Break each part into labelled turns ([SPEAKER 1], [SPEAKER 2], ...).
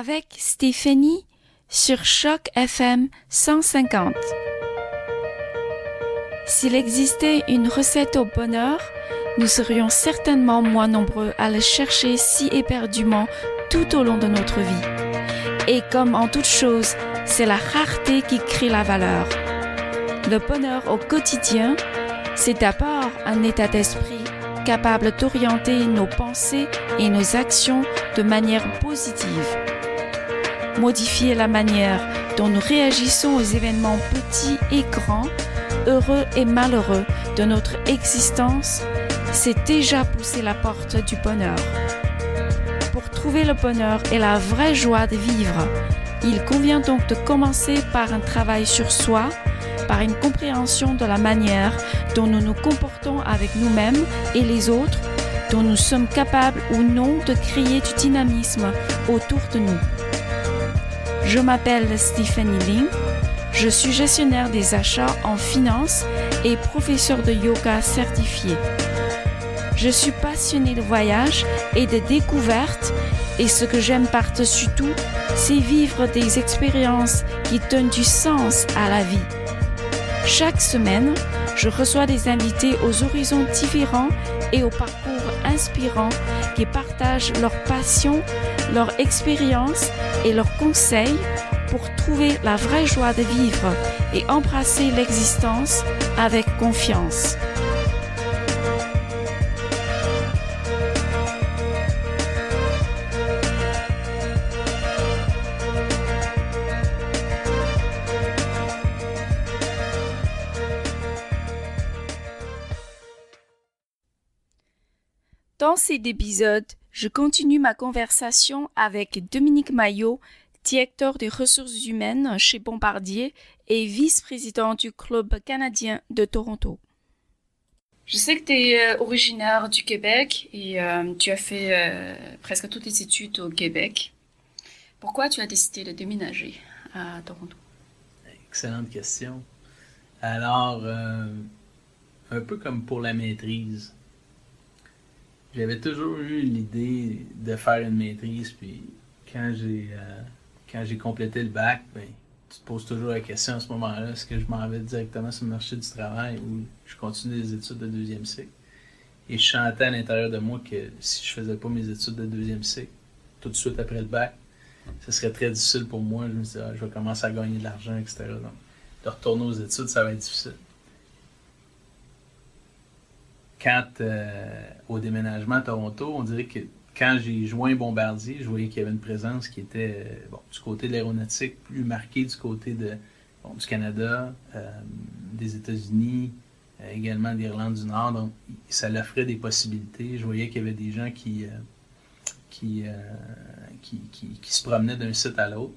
[SPEAKER 1] avec Stéphanie sur Choc FM 150. S'il existait une recette au bonheur, nous serions certainement moins nombreux à la chercher si éperdument tout au long de notre vie. Et comme en toute chose, c'est la rareté qui crée la valeur. Le bonheur au quotidien, c'est d'abord un état d'esprit capable d'orienter nos pensées et nos actions de manière positive. Modifier la manière dont nous réagissons aux événements petits et grands, heureux et malheureux de notre existence, c'est déjà pousser la porte du bonheur. Pour trouver le bonheur et la vraie joie de vivre, il convient donc de commencer par un travail sur soi, par une compréhension de la manière dont nous nous comportons avec nous-mêmes et les autres, dont nous sommes capables ou non de créer du dynamisme autour de nous. Je m'appelle Stephanie Ling, je suis gestionnaire des achats en finance et professeur de yoga certifié. Je suis passionnée de voyage et de découvertes et ce que j'aime par-dessus tout, c'est vivre des expériences qui donnent du sens à la vie. Chaque semaine, je reçois des invités aux horizons différents et au parcours inspirants qui partagent leur passion, leur expérience et leurs conseils pour trouver la vraie joie de vivre et embrasser l'existence avec confiance. Dans cet épisode, je continue ma conversation avec Dominique Maillot, directeur des ressources humaines chez Bombardier et vice-président du Club canadien de Toronto. Je sais que tu es euh, originaire du Québec et euh, tu as fait euh, presque toutes tes études au Québec. Pourquoi tu as décidé de déménager à Toronto?
[SPEAKER 2] Excellente question. Alors, un peu comme pour la maîtrise, j'avais toujours eu l'idée de faire une maîtrise, puis quand j'ai euh, quand j'ai complété le bac, ben, tu te poses toujours la question à ce moment-là, est-ce que je m'en vais directement sur le marché du travail ou je continue les études de deuxième cycle? Et je chantais à l'intérieur de moi que si je faisais pas mes études de deuxième cycle, tout de suite après le bac, ce serait très difficile pour moi. Je me disais, ah, je vais commencer à gagner de l'argent, etc. Donc, de retourner aux études, ça va être difficile quand euh, au déménagement à Toronto, on dirait que quand j'ai joint Bombardier, je voyais qu'il y avait une présence qui était euh, du côté de l'aéronautique, plus marquée du côté de, du Canada, euh, des États-Unis, également d'Irlande du Nord. Donc, ça l'offrait des possibilités. Je voyais qu'il y avait des gens qui, qui, qui, se promenaient d'un site à l'autre.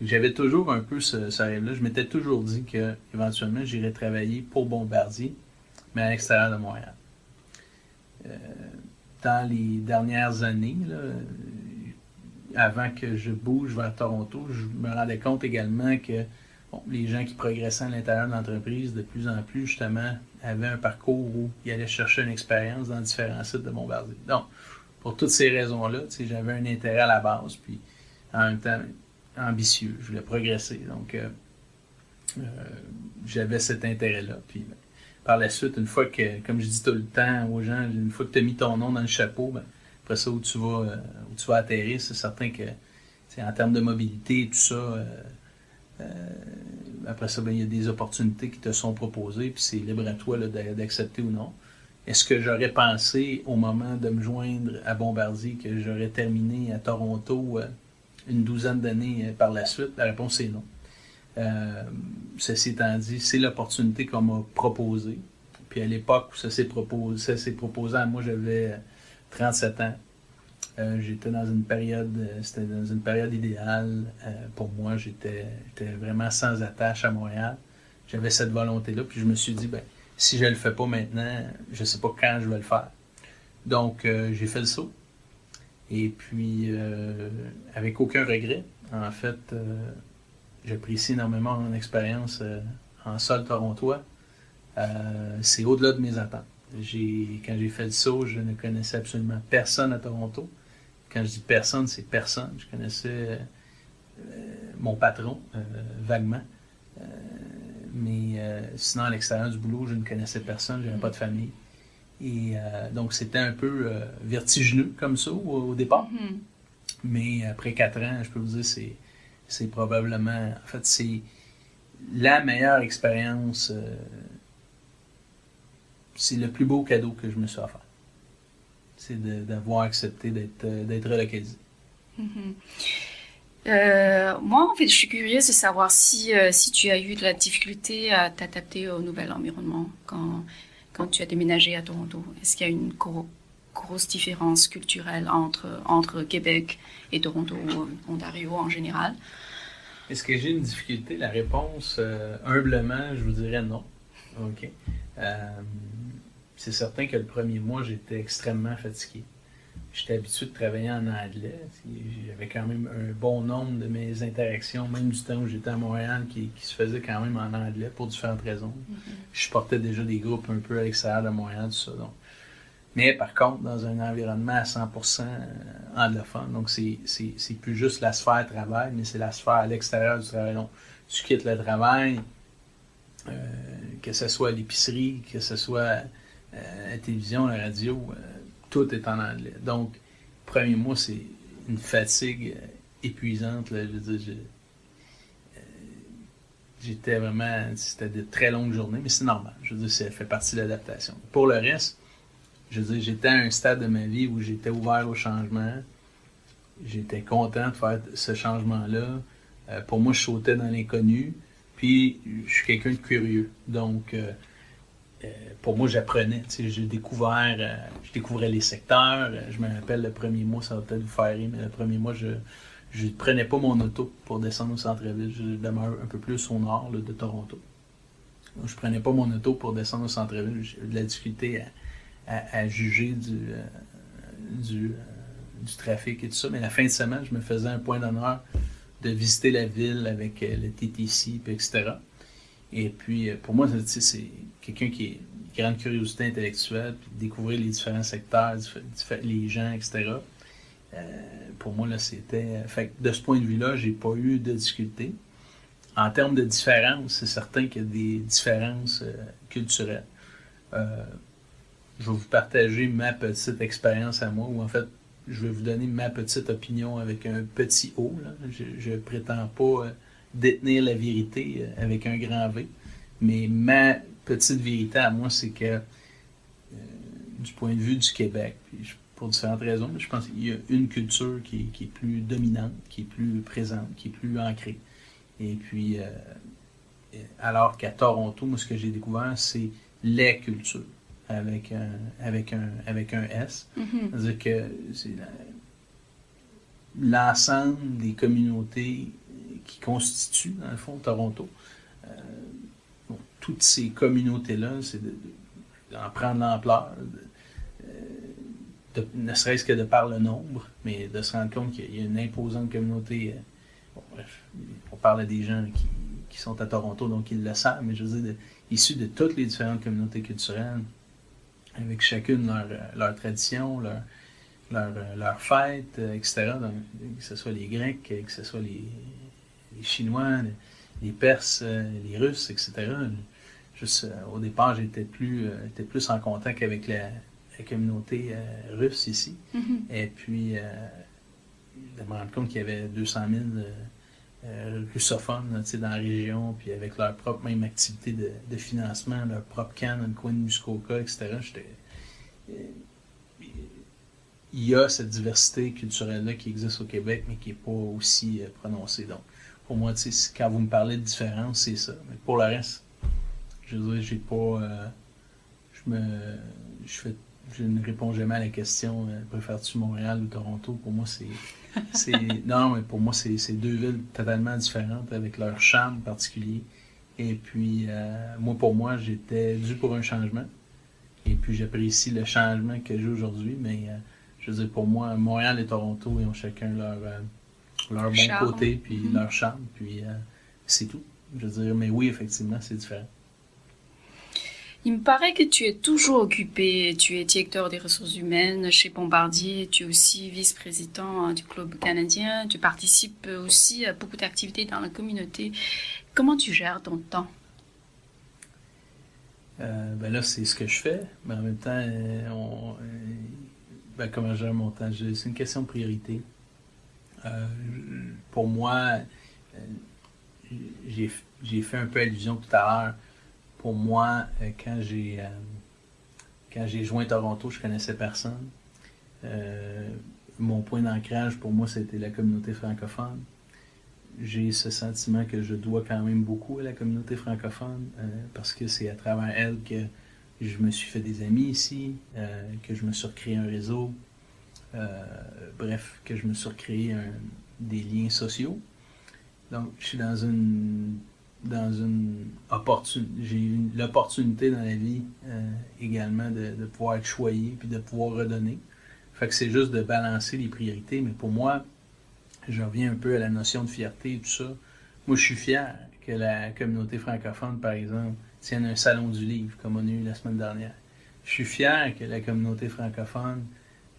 [SPEAKER 2] J'avais toujours un peu ce, rêve-là. Je m'étais toujours dit que éventuellement j'irais travailler pour Bombardier, mais à l'extérieur de Montréal. Euh, dans les dernières années, avant que je bouge vers Toronto, je me rendais compte également que les gens qui progressaient à l'intérieur de l'entreprise, de plus en plus, justement, avaient un parcours où ils allaient chercher une expérience dans différents sites de Bombardier. Donc, pour toutes ces raisons-là, j'avais un intérêt à la base, puis en même temps ambitieux. Je voulais progresser. Donc, euh, euh, j'avais cet intérêt-là. Puis, ben, par la suite, une fois que, comme je dis tout le temps aux gens, une fois que tu as mis ton nom dans le chapeau, ben, après ça, où tu vas, euh, où tu vas atterrir, c'est certain que en termes de mobilité et tout ça, euh, euh, après ça, ben, il y a des opportunités qui te sont proposées, puis c'est libre à toi d'accepter ou non. Est-ce que j'aurais pensé au moment de me joindre à Bombardier que j'aurais terminé à Toronto une douzaine d'années par la suite? La réponse est non. Euh, ceci étant dit, c'est l'opportunité qu'on m'a proposée. Puis à l'époque où ça s'est proposé, proposé moi, j'avais 37 ans. Euh, j'étais dans une période, euh, c'était dans une période idéale pour moi. J'étais, vraiment sans attache à Montréal. J'avais cette volonté-là, puis je me suis dit, ben, si je le fais pas maintenant, je sais pas quand je vais le faire. Donc, j'ai fait le saut. Et puis, avec aucun regret, en fait, J'apprécie énormément mon expérience euh, en sol torontois. Euh, c'est au-delà de mes attentes. quand j'ai fait le saut, je ne connaissais absolument personne à Toronto. Quand je dis personne, c'est personne. Je connaissais mon patron, vaguement. mais sinon, à l'extérieur du boulot, je ne connaissais personne, je n'avais pas de famille. Et donc, c'était un peu vertigineux comme ça au, départ. Mm-hmm. Mais après quatre ans, je peux vous dire, c'est, c'est probablement, en fait, c'est la meilleure expérience. c'est le plus beau cadeau que je me suis offert c'est d'avoir accepté d'être euh, relocalisé.
[SPEAKER 3] Euh, moi, en fait, je suis curieuse de savoir si, euh, si tu as eu de la difficulté à t'adapter au nouvel environnement quand, quand tu as déménagé à Toronto. Est-ce qu'il y a une grosse différence culturelle entre, entre Québec et Toronto ou Ontario en général?
[SPEAKER 2] Est-ce que j'ai une difficulté? La réponse, humblement, je vous dirais non. OK c'est certain que le premier mois, j'étais extrêmement fatigué. J'étais habitué de travailler en anglais. J'avais quand même un bon nombre de mes interactions, même du temps où j'étais à Montréal, qui, se faisaient quand même en anglais pour différentes raisons. Mm-hmm. Je portais déjà des groupes un peu à l'extérieur de Montréal, tout ça. Mais par contre, dans un environnement à 100% euh, anglophone, donc c'est plus juste la sphère travail, mais c'est la sphère à l'extérieur du travail. Donc, tu quittes le travail, euh, que ce soit l'épicerie, que ce soit euh, la télévision, la radio, tout est en anglais. Donc, premier mois, c'est une fatigue épuisante. dire, j'étais vraiment. C'était de très longues journées, mais c'est normal. Je veux dire, ça fait partie de l'adaptation. Pour le reste, je veux dire, j'étais à un stade de ma vie où j'étais ouvert au changement. J'étais content de faire ce changement-là. pour moi, je sautais dans l'inconnu. Puis, je suis quelqu'un de curieux. Donc, euh, pour moi, j'apprenais. J'ai découvert, euh, je découvrais les secteurs. Euh, je me rappelle le premier mois, ça va peut-être vous faire rire, mais le premier mois, je ne prenais pas mon auto pour descendre au centre-ville. Je demeure un peu plus au nord de Toronto. Donc, je prenais pas mon auto pour descendre au centre-ville. J'ai eu de la difficulté à, juger du, du, du, trafic et tout ça. Mais la fin de semaine, je me faisais un point d'honneur de visiter la ville avec le TTC, etc. Et puis, pour moi, c'est quelqu'un qui est grande curiosité intellectuelle, puis découvrir les différents secteurs, les gens, etc. Euh, pour moi, là, c'était. De ce point de vue-là, j'ai pas eu de difficulté. En termes de différences, c'est certain qu'il y a des différences euh, culturelles. Euh, je vais vous partager ma petite expérience à moi, ou en fait, je vais vous donner ma petite opinion avec un petit O. Je ne prétends pas détenir la vérité avec un grand V, mais ma petite vérité à moi, c'est que euh, du point de vue du Québec, pour différentes raisons, je pense qu'il y a une culture qui, est plus dominante, qui est plus présente, qui est plus ancrée. Et puis, euh, alors qu'à Toronto, moi, ce que j'ai découvert, c'est les cultures avec un, avec un, avec un S. Mm-hmm. C'est-à-dire que c'est l'ensemble des communautés qui constituent, dans le fond, Toronto. Euh, toutes ces communautés-là, c'est d'en prendre l'ampleur, euh, ne serait-ce que de par le nombre, mais de se rendre compte qu'il y a une imposante communauté. Euh, bref, on parle des gens qui, sont à Toronto, donc ils le savent, mais je veux dire, issus de toutes les différentes communautés culturelles, avec chacune leur, euh, leur tradition, leur, leur, leur fête, etc. que ce soit les Grecs, que ce soit les, Chinois, les, Perses, les Russes, etc. Juste, euh, au départ, j'étais plus, euh, plus en contact avec la, communauté euh, russe ici. Mm-hmm. Et puis, je me rends compte qu'il y avait 200 000 russophones dans la région, puis avec leur propre même activité de, financement, leur propre canne dans coin de Muskoka, etc. il y a cette diversité culturelle-là qui existe au Québec, mais qui n'est pas aussi prononcée. Donc, pour moi, quand vous me parlez de différence, c'est ça. Mais pour le reste, je veux dire, j'ai pas. Euh, je me. Je ne réponds jamais à la question euh, préfères-tu Montréal ou Toronto? Pour moi, c'est. Non, mais pour moi, c'est deux villes totalement différentes avec leur charme particulier. Et puis, euh, moi, pour moi, j'étais dû pour un changement. Et puis, j'apprécie le changement que j'ai aujourd'hui. Mais je veux dire, pour moi, Montréal et Toronto, ils ont chacun leur, leur bon côté, puis mm-hmm. leur charme. Puis, c'est tout. Je veux dire, mais oui, effectivement, c'est différent.
[SPEAKER 3] Il me paraît que tu es toujours occupé. Tu es directeur des ressources humaines chez Bombardier. Tu es aussi vice-président du club canadien. Tu participes aussi à beaucoup d'activités dans la communauté. Comment tu gères ton temps?
[SPEAKER 2] Euh, ben là, c'est ce que je fais. Mais en même temps, euh, euh, ben, comment je gère mon temps? C'est une question de priorité. pour moi, j'ai fait un peu allusion tout à l'heure pour moi, euh, quand j'ai euh, quand j'ai joint Toronto, je connaissais personne. Euh, mon point d'ancrage pour moi, c'était la communauté francophone. J'ai ce sentiment que je dois quand même beaucoup à la communauté francophone parce que c'est à travers elle que je me suis fait des amis ici, que je me suis recréé un réseau, bref, que je me suis recréé des liens sociaux. Donc, je suis dans une dans une opportunité. J'ai eu l'opportunité dans la vie euh, également de, pouvoir être choyé puis de pouvoir redonner. Fait que c'est juste de balancer les priorités. Mais pour moi, je reviens un peu à la notion de fierté et tout ça. Moi, je suis fier que la communauté francophone, par exemple, tienne un salon du livre comme on a eu la semaine dernière. Je suis fier que la communauté francophone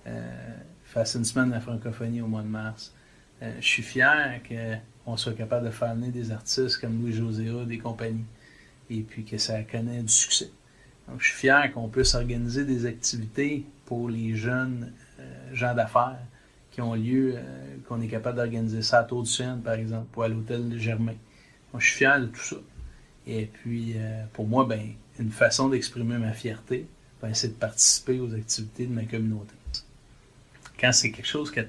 [SPEAKER 2] euh, fasse une semaine de la francophonie au mois de mars. Euh, je suis fier que on soit capable de faire amener des artistes comme Louis-José des compagnies, et puis que ça connaît du succès. Donc, je suis fier qu'on puisse organiser des activités pour les jeunes euh, gens d'affaires qui ont lieu, euh, qu'on est capable d'organiser ça à Tour du Seine, par exemple, ou à l'hôtel Germain. Donc, je suis fier de tout ça. Et puis, euh, pour moi, ben, une façon d'exprimer ma fierté, ben, c'est de participer aux activités de ma communauté. Quand c'est quelque chose que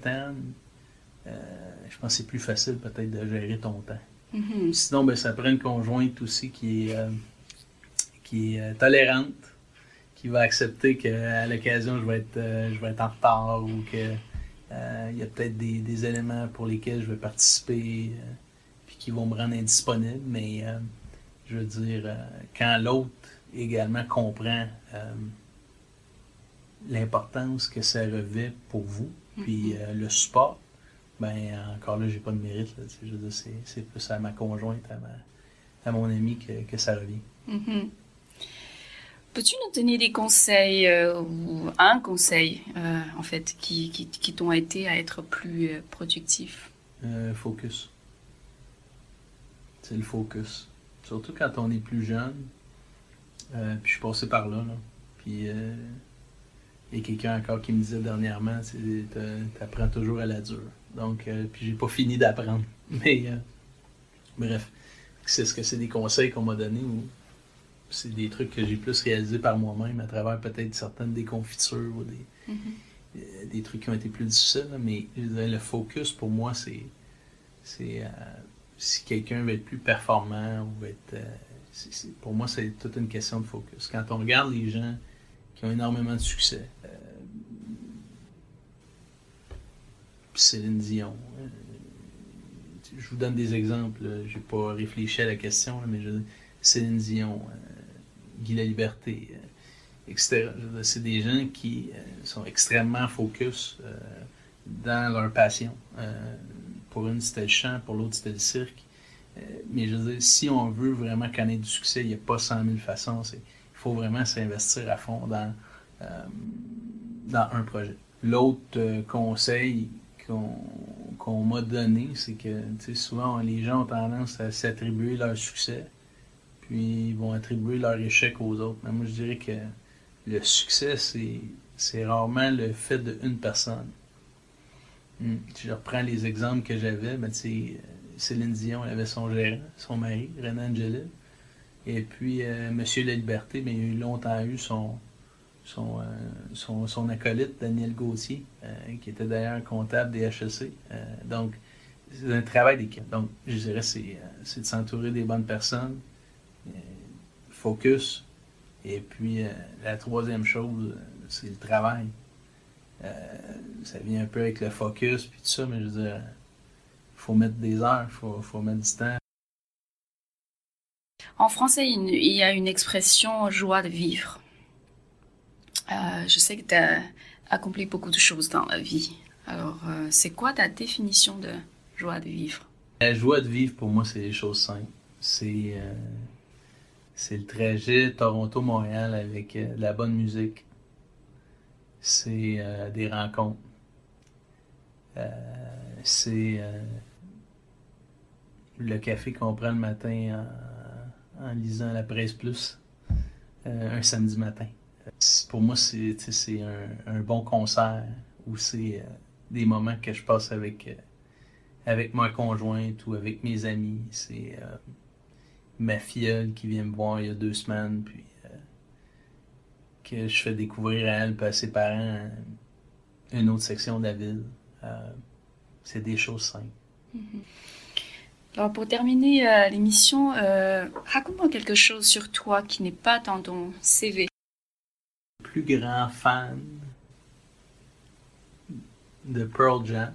[SPEAKER 2] je pense que c'est plus facile peut-être de gérer ton temps. Mm-hmm. Sinon, ben, ça prend une conjointe aussi qui est, euh, qui est euh, tolérante, qui va accepter qu'à l'occasion, je, vais être, euh, je vais être en retard ou qu'il il y a peut-être des, éléments pour lesquels je vais participer puis qui vont me rendre indisponible. Mais je veux dire, quand l'autre également comprend l'importance que ça revêt pour vous, puis mm-hmm. le support, ben encore là, j'ai pas de mérite. c'est plus à ma conjointe, à, mon ami que, ça revient.
[SPEAKER 3] Mm-hmm. Peux-tu nous donner des conseils euh, ou un conseil, euh, en fait, qui, qui, t'ont aidé à être plus euh, productif?
[SPEAKER 2] focus. C'est le focus. Surtout quand on est plus jeune. puis je suis passé par là. là. Puis il y a quelqu'un encore qui me disait dernièrement, tu apprends toujours à la dure. Donc, euh, puis j'ai pas fini d'apprendre. Mais euh, bref, c'est ce que c'est des conseils qu'on m'a donnés ou c'est des trucs que j'ai plus réalisés par moi-même à travers peut-être certaines déconfitures ou des, mm-hmm. euh, des trucs qui ont été plus difficiles. Mais le focus pour moi, c'est c'est si quelqu'un veut être plus performant ou veut être pour moi, c'est toute une question de focus. Quand on regarde les gens qui ont énormément de succès, Céline Dion. Euh, je vous donne des exemples. Je n'ai pas réfléchi à la question, mais je, Céline Dion, euh, Guy La Liberté, euh, etc. C'est des gens qui sont extrêmement focus dans leur passion. pour une, c'était le chant, pour l'autre, c'était le cirque. mais je veux dire, si on veut vraiment connaître du succès, il n'y a pas 100 000 façons. Il faut vraiment s'investir à fond dans, dans un projet. L'autre conseil qu'on m'a donné, c'est que souvent les gens ont tendance à s'attribuer leur succès, puis ils vont attribuer leur échec aux autres. Mais moi, je dirais que le succès, c'est rarement le fait d'une personne. Hmm. Si je reprends les exemples que j'avais, ben, Céline Dion avait son gérant, son mari, Renan Angelil. Et puis, euh, Monsieur La Liberté, ben, il a longtemps eu son, son, euh, son, son, acolyte, Daniel Gauthier, euh, qui était d'ailleurs comptable des HEC. Euh, donc, c'est un travail d'équipe. Donc, je dirais, c'est, c'est de s'entourer des bonnes personnes, focus. Et puis, la troisième chose, c'est le travail. ça vient un peu avec le focus, puis tout ça, mais je veux dire, faut mettre des heures, faut, faut mettre du temps.
[SPEAKER 3] En français, il y a une expression joie de vivre. Euh, je sais que tu as accompli beaucoup de choses dans la vie. Alors, euh, c'est quoi ta définition de joie de vivre?
[SPEAKER 2] La joie de vivre, pour moi, c'est des choses simples. C'est, euh, le trajet Toronto-Montréal avec de la bonne musique. C'est des rencontres. C'est le café qu'on prend le matin en, en lisant la presse plus un samedi matin. Pour moi, c'est un, bon concert où c'est euh, des moments que je passe avec, euh, avec ma conjointe ou avec mes amis. C'est euh, ma filleule qui vient me voir il y a deux semaines, puis que je fais découvrir à elle et à ses parents une autre section de la ville. C'est des choses simples.
[SPEAKER 3] Alors pour terminer l'émission, raconte-moi quelque chose sur toi qui n'est pas dans ton CV.
[SPEAKER 2] Plus grand fan de Pearl Jam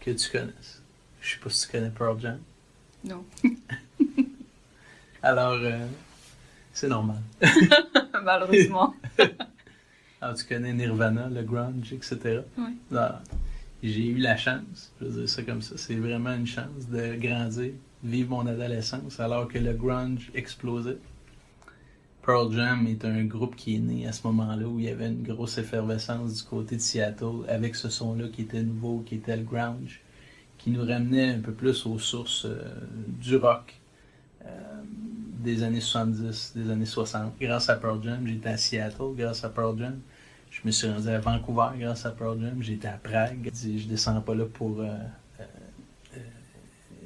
[SPEAKER 2] que tu connaisses. Je sais pas si tu connais Pearl Jam.
[SPEAKER 3] Non.
[SPEAKER 2] Alors, euh, c'est normal.
[SPEAKER 3] Malheureusement.
[SPEAKER 2] Alors, tu connais Nirvana, le grunge, etc.
[SPEAKER 3] Oui.
[SPEAKER 2] J'ai eu la chance, je veux dire ça comme ça, c'est vraiment une chance de grandir, vivre mon adolescence alors que le grunge explosait. Pearl Jam est un groupe qui est né à ce moment-là où il y avait une grosse effervescence du côté de Seattle avec ce son-là qui était nouveau, qui était le grunge, qui nous ramenait un peu plus aux sources euh, du rock euh, des années 70, des années 60. Grâce à Pearl Jam, j'étais à Seattle grâce à Pearl Jam. Je me suis rendu à Vancouver grâce à Pearl Jam. J'étais à Prague. Je descends pas là pour euh,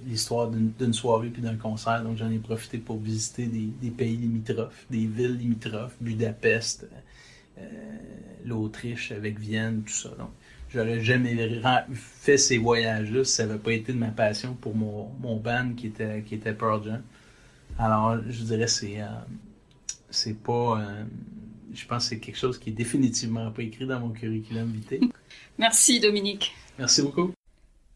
[SPEAKER 2] l'histoire d'une soirée puis d'un concert. Donc j'en ai profité pour visiter des, des pays limitrophes, des villes limitrophes, Budapest, euh, l'Autriche avec Vienne, tout ça. Donc j'aurais jamais fait ces voyages-là si ça n'avait pas été de ma passion pour mon, mon band qui était, qui était Pearl Jam. Alors je dirais c'est euh, c'est pas euh, je pense que c'est quelque chose qui est définitivement pas écrit dans mon curriculum vitae.
[SPEAKER 3] Merci Dominique.
[SPEAKER 2] Merci beaucoup.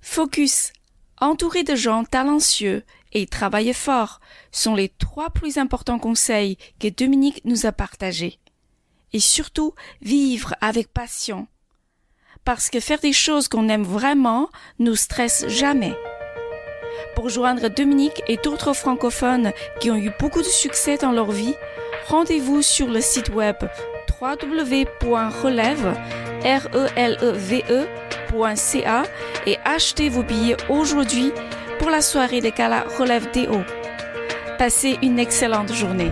[SPEAKER 1] Focus, entouré de gens talentueux et travailler fort sont les trois plus importants conseils que Dominique nous a partagés. Et surtout, vivre avec passion. Parce que faire des choses qu'on aime vraiment nous stresse jamais. Pour joindre Dominique et d'autres francophones qui ont eu beaucoup de succès dans leur vie, rendez-vous sur le site web www.relève, R-E-L-E-V-E.ca et achetez vos billets aujourd'hui pour la soirée des galas Relève Hauts. Passez une excellente journée.